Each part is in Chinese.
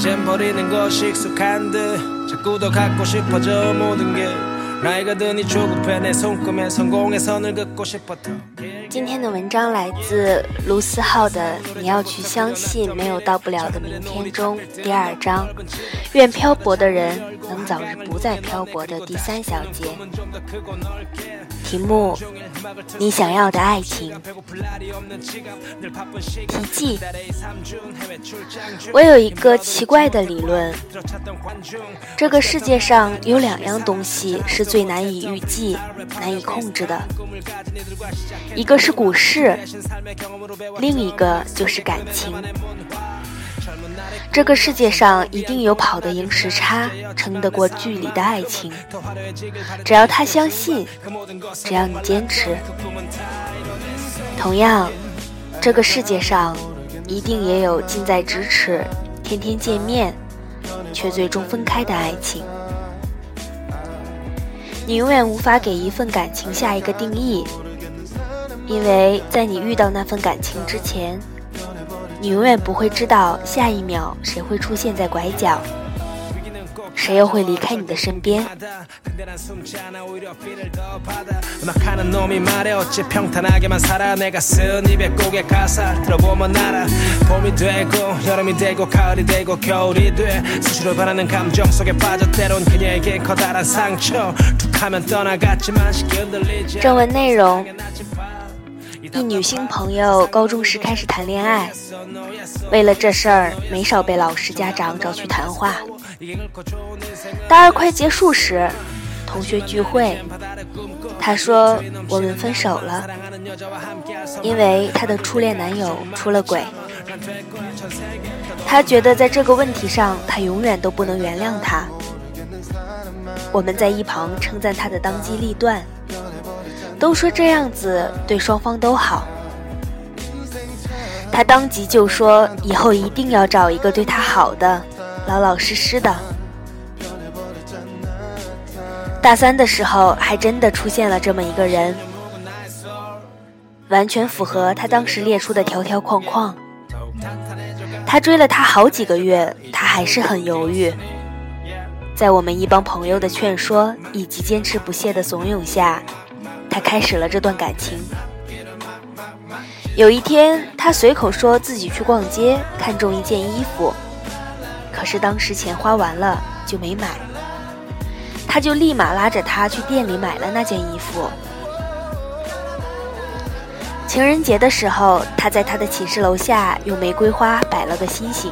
이젠 버리는 것이 익숙한 듯 자꾸 더 갖고 싶어져 모든 게 나이가 드니 조급해 내 손금에 성공의 선을 긋고 싶어 더 今天的文章来自卢思浩的《你要去相信没有到不了的明天》中第二章，愿漂泊的人能早日不再漂泊的第三小节。 题目：你想要的爱情。题记：我有一个奇怪的理论，这个世界上有两样东西是最难以预计、难以控制的，一个是股市，另一个就是感情。这个世界上一定有跑得赢时差、撑得过距离的爱情。只要他相信，只要你坚持。同样，这个世界上一定也有近在咫尺、天天见面，却最终分开的爱情。你永远无法给一份感情下一个定义，因为在你遇到那份感情之前。你永远不会知道下一秒谁会出现在拐角，谁又会离开你的身边。正文内容。一女性朋友高中时开始谈恋爱，为了这事儿没少被老师家长找去谈话。大二快结束时，同学聚会，她说我们分手了，因为她的初恋男友出了轨。她觉得在这个问题上，她永远都不能原谅他。我们在一旁称赞她的当机立断。都说这样子对双方都好，他当即就说以后一定要找一个对他好的、老老实实的。大三的时候，还真的出现了这么一个人，完全符合他当时列出的条条框框。他追了他好几个月，他还是很犹豫。在我们一帮朋友的劝说以及坚持不懈的怂恿下。他开始了这段感情。有一天，他随口说自己去逛街，看中一件衣服，可是当时钱花完了就没买。他就立马拉着他去店里买了那件衣服。情人节的时候，他在他的寝室楼下用玫瑰花摆了个星星，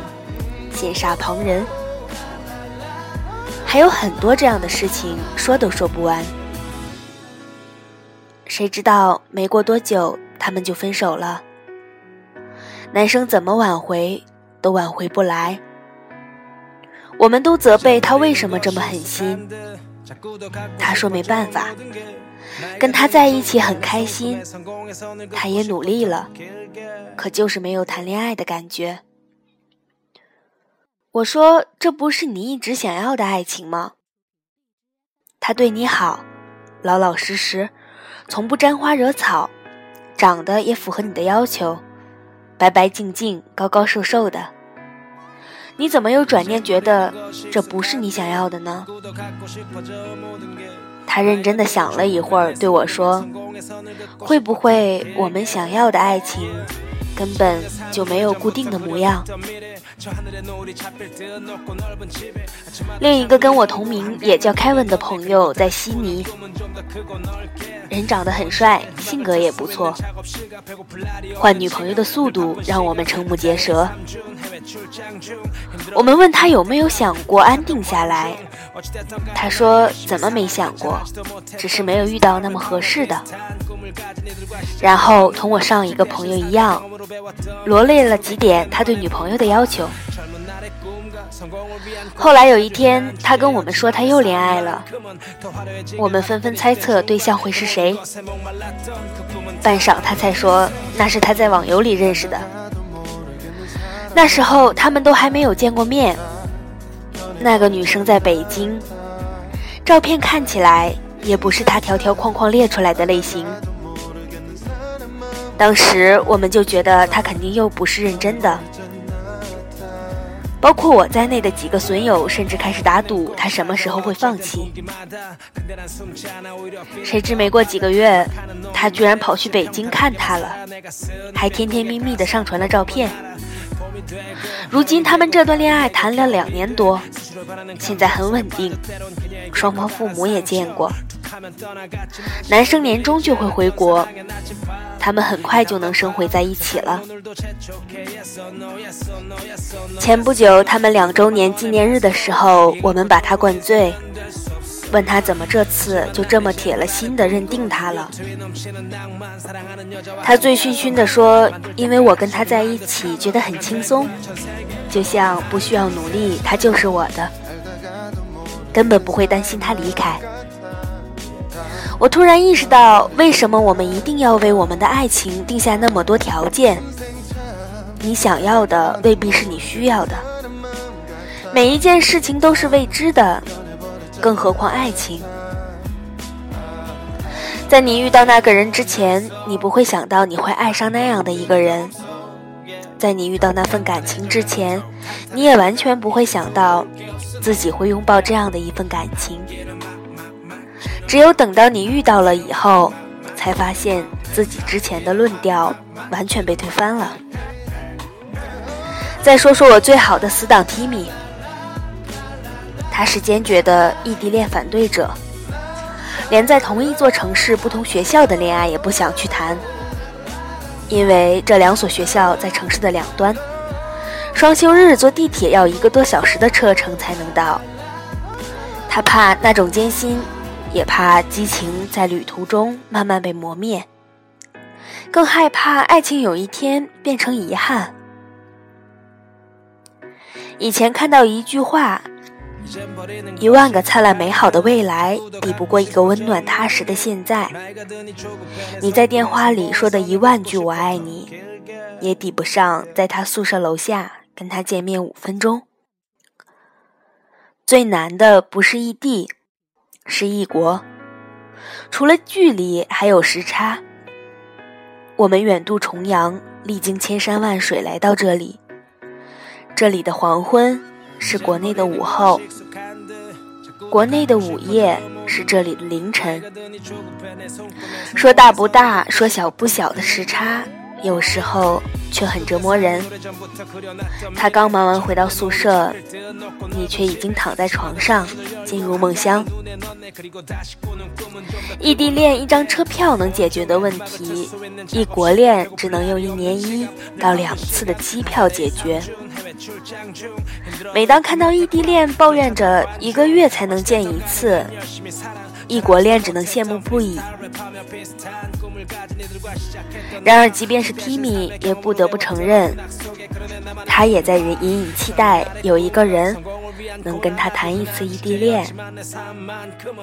羡煞旁人。还有很多这样的事情，说都说不完。谁知道没过多久，他们就分手了。男生怎么挽回都挽回不来，我们都责备他为什么这么狠心。他说没办法，跟他在一起很开心，他也努力了，可就是没有谈恋爱的感觉。我说这不是你一直想要的爱情吗？他对你好，老老实实。从不沾花惹草，长得也符合你的要求，白白净净、高高瘦瘦的。你怎么又转念觉得这不是你想要的呢？他认真的想了一会儿，对我说：“会不会我们想要的爱情根本就没有固定的模样？”另一个跟我同名也叫凯文的朋友在悉尼。人长得很帅，性格也不错，换女朋友的速度让我们瞠目结舌。我们问他有没有想过安定下来，他说怎么没想过，只是没有遇到那么合适的。然后同我上一个朋友一样，罗列了几点他对女朋友的要求。后来有一天，他跟我们说他又恋爱了，我们纷纷猜测对象会是谁。半晌，他才说那是他在网游里认识的。那时候他们都还没有见过面。那个女生在北京，照片看起来也不是他条条框框列出来的类型。当时我们就觉得他肯定又不是认真的。包括我在内的几个损友甚至开始打赌他什么时候会放弃。谁知没过几个月，他居然跑去北京看他了，还甜甜蜜蜜的上传了照片。如今他们这段恋爱谈了两年多，现在很稳定，双方父母也见过。男生年终就会回国，他们很快就能生活在一起了。前不久他们两周年纪念日的时候，我们把他灌醉，问他怎么这次就这么铁了心的认定他了。他醉醺醺的说：“因为我跟他在一起觉得很轻松，就像不需要努力，他就是我的，根本不会担心他离开。”我突然意识到，为什么我们一定要为我们的爱情定下那么多条件？你想要的未必是你需要的，每一件事情都是未知的，更何况爱情。在你遇到那个人之前，你不会想到你会爱上那样的一个人；在你遇到那份感情之前，你也完全不会想到自己会拥抱这样的一份感情。只有等到你遇到了以后，才发现自己之前的论调完全被推翻了。再说说我最好的死党 Timmy，他是坚决的异地恋反对者，连在同一座城市不同学校的恋爱也不想去谈，因为这两所学校在城市的两端，双休日坐地铁要一个多小时的车程才能到，他怕那种艰辛。也怕激情在旅途中慢慢被磨灭，更害怕爱情有一天变成遗憾。以前看到一句话：“一万个灿烂美好的未来，抵不过一个温暖踏实的现在。”你在电话里说的一万句“我爱你”，也抵不上在他宿舍楼下跟他见面五分钟。最难的不是异地。是异国，除了距离，还有时差。我们远渡重洋，历经千山万水来到这里。这里的黄昏是国内的午后，国内的午夜是这里的凌晨。说大不大，说小不小的时差。有时候却很折磨人。他刚忙完回到宿舍，你却已经躺在床上进入梦乡。异地恋一张车票能解决的问题，异国恋只能用一年一到两次的机票解决。每当看到异地恋抱怨着一个月才能见一次，异国恋只能羡慕不已。然而，即便是 Timmy，也不得不承认，他也在隐隐期待有一个人能跟他谈一次异地恋，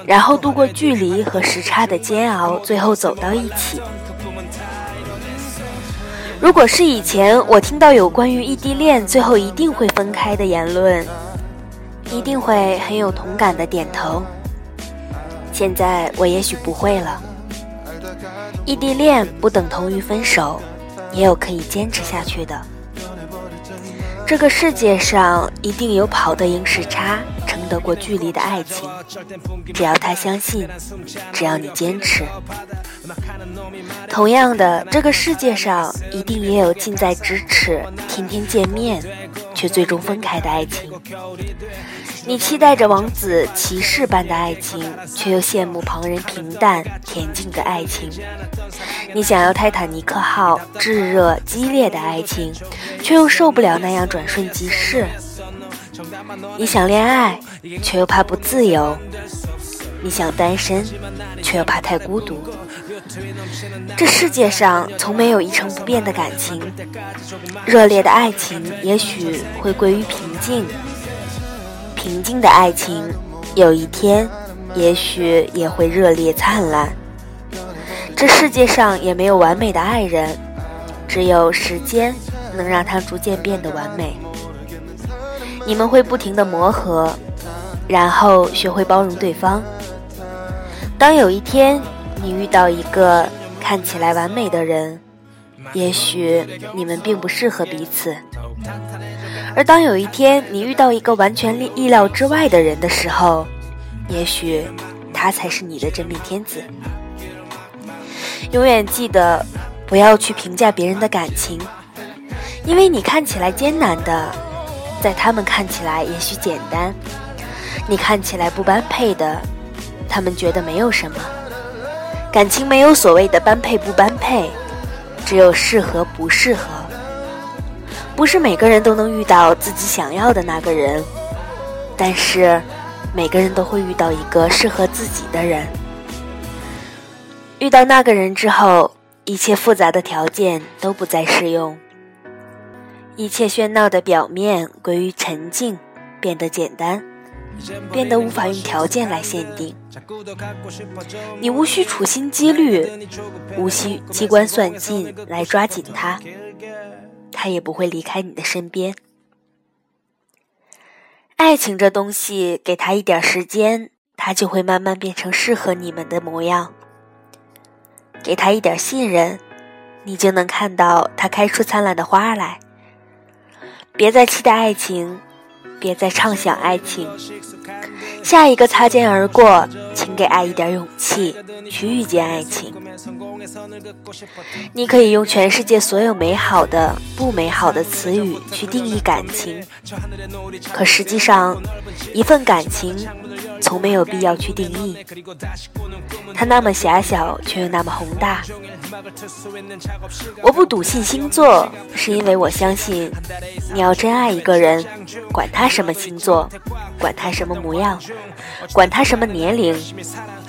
然后度过距离和时差的煎熬，最后走到一起。如果是以前我听到有关于异地恋最后一定会分开的言论，一定会很有同感的点头。现在我也许不会了。异地恋不等同于分手，也有可以坚持下去的。这个世界上一定有跑得赢时差、得过距离的爱情，只要他相信，只要你坚持。同样的，这个世界上一定也有近在咫尺、天天见面，却最终分开的爱情。你期待着王子骑士般的爱情，却又羡慕旁人平淡恬静的爱情。你想要泰坦尼克号炙热激烈的爱情，却又受不了那样转瞬即逝。你想恋爱，却又怕不自由；你想单身，却又怕太孤独。这世界上从没有一成不变的感情，热烈的爱情也许会归于平静。平静的爱情，有一天，也许也会热烈灿烂。这世界上也没有完美的爱人，只有时间能让他逐渐变得完美。你们会不停的磨合，然后学会包容对方。当有一天你遇到一个看起来完美的人，也许你们并不适合彼此。而当有一天你遇到一个完全意料之外的人的时候，也许他才是你的真命天子。永远记得，不要去评价别人的感情，因为你看起来艰难的，在他们看起来也许简单；你看起来不般配的，他们觉得没有什么。感情没有所谓的般配不般配，只有适合不适合。不是每个人都能遇到自己想要的那个人，但是每个人都会遇到一个适合自己的人。遇到那个人之后，一切复杂的条件都不再适用，一切喧闹的表面归于沉静，变得简单，变得无法用条件来限定。你无需处心积虑，无需机关算尽来抓紧他。他也不会离开你的身边。爱情这东西，给他一点时间，他就会慢慢变成适合你们的模样。给他一点信任，你就能看到他开出灿烂的花来。别再期待爱情，别再畅想爱情。下一个擦肩而过，请给爱一点勇气，去遇见爱情。你可以用全世界所有美好的、不美好的词语去定义感情，可实际上，一份感情从没有必要去定义。它那么狭小，却又那么宏大。我不笃信星座，是因为我相信，你要真爱一个人，管他什么星座，管他什么模样，管他什么年龄。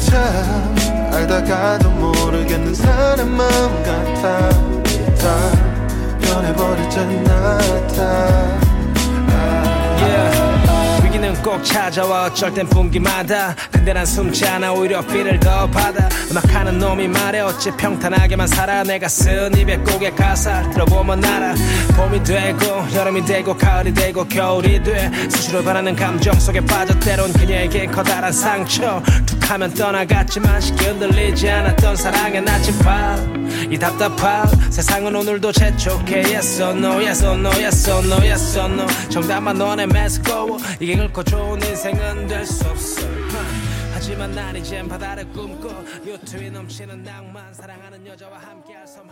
참 알다가도 모르겠는 사람 마음 같아. 다 변해버렸잖아 다. 위 기는 꼭 찾아와 어쩔 땐 분기마다 근데 난 숨지 않아 오히려 피를 더 받아 음악하는 놈이 말해 어찌 평탄하게만 살아 내가 쓴 입에 곡의 가사 들어보면 알아 봄이 되고 여름이 되고 가을이 되고 겨울이 돼 수시로 변하는 감정 속에 빠져 때론 그녀에게 커다란 상처 툭하면 떠나갔지만 쉽게 흔들리지 않았던 사랑의 나침반 이 답답함 세상은 오늘도 재촉해 Yes or no Yes or no Yes or no Yes or no 정답만 너네 매스꺼워. 이게 긁고 좋은 인생은 될 수 없어. 하지만 난 이젠 바다를 꿈꿔. 요트에 넘치는 낭만 사랑하는 여자와 함께할 섬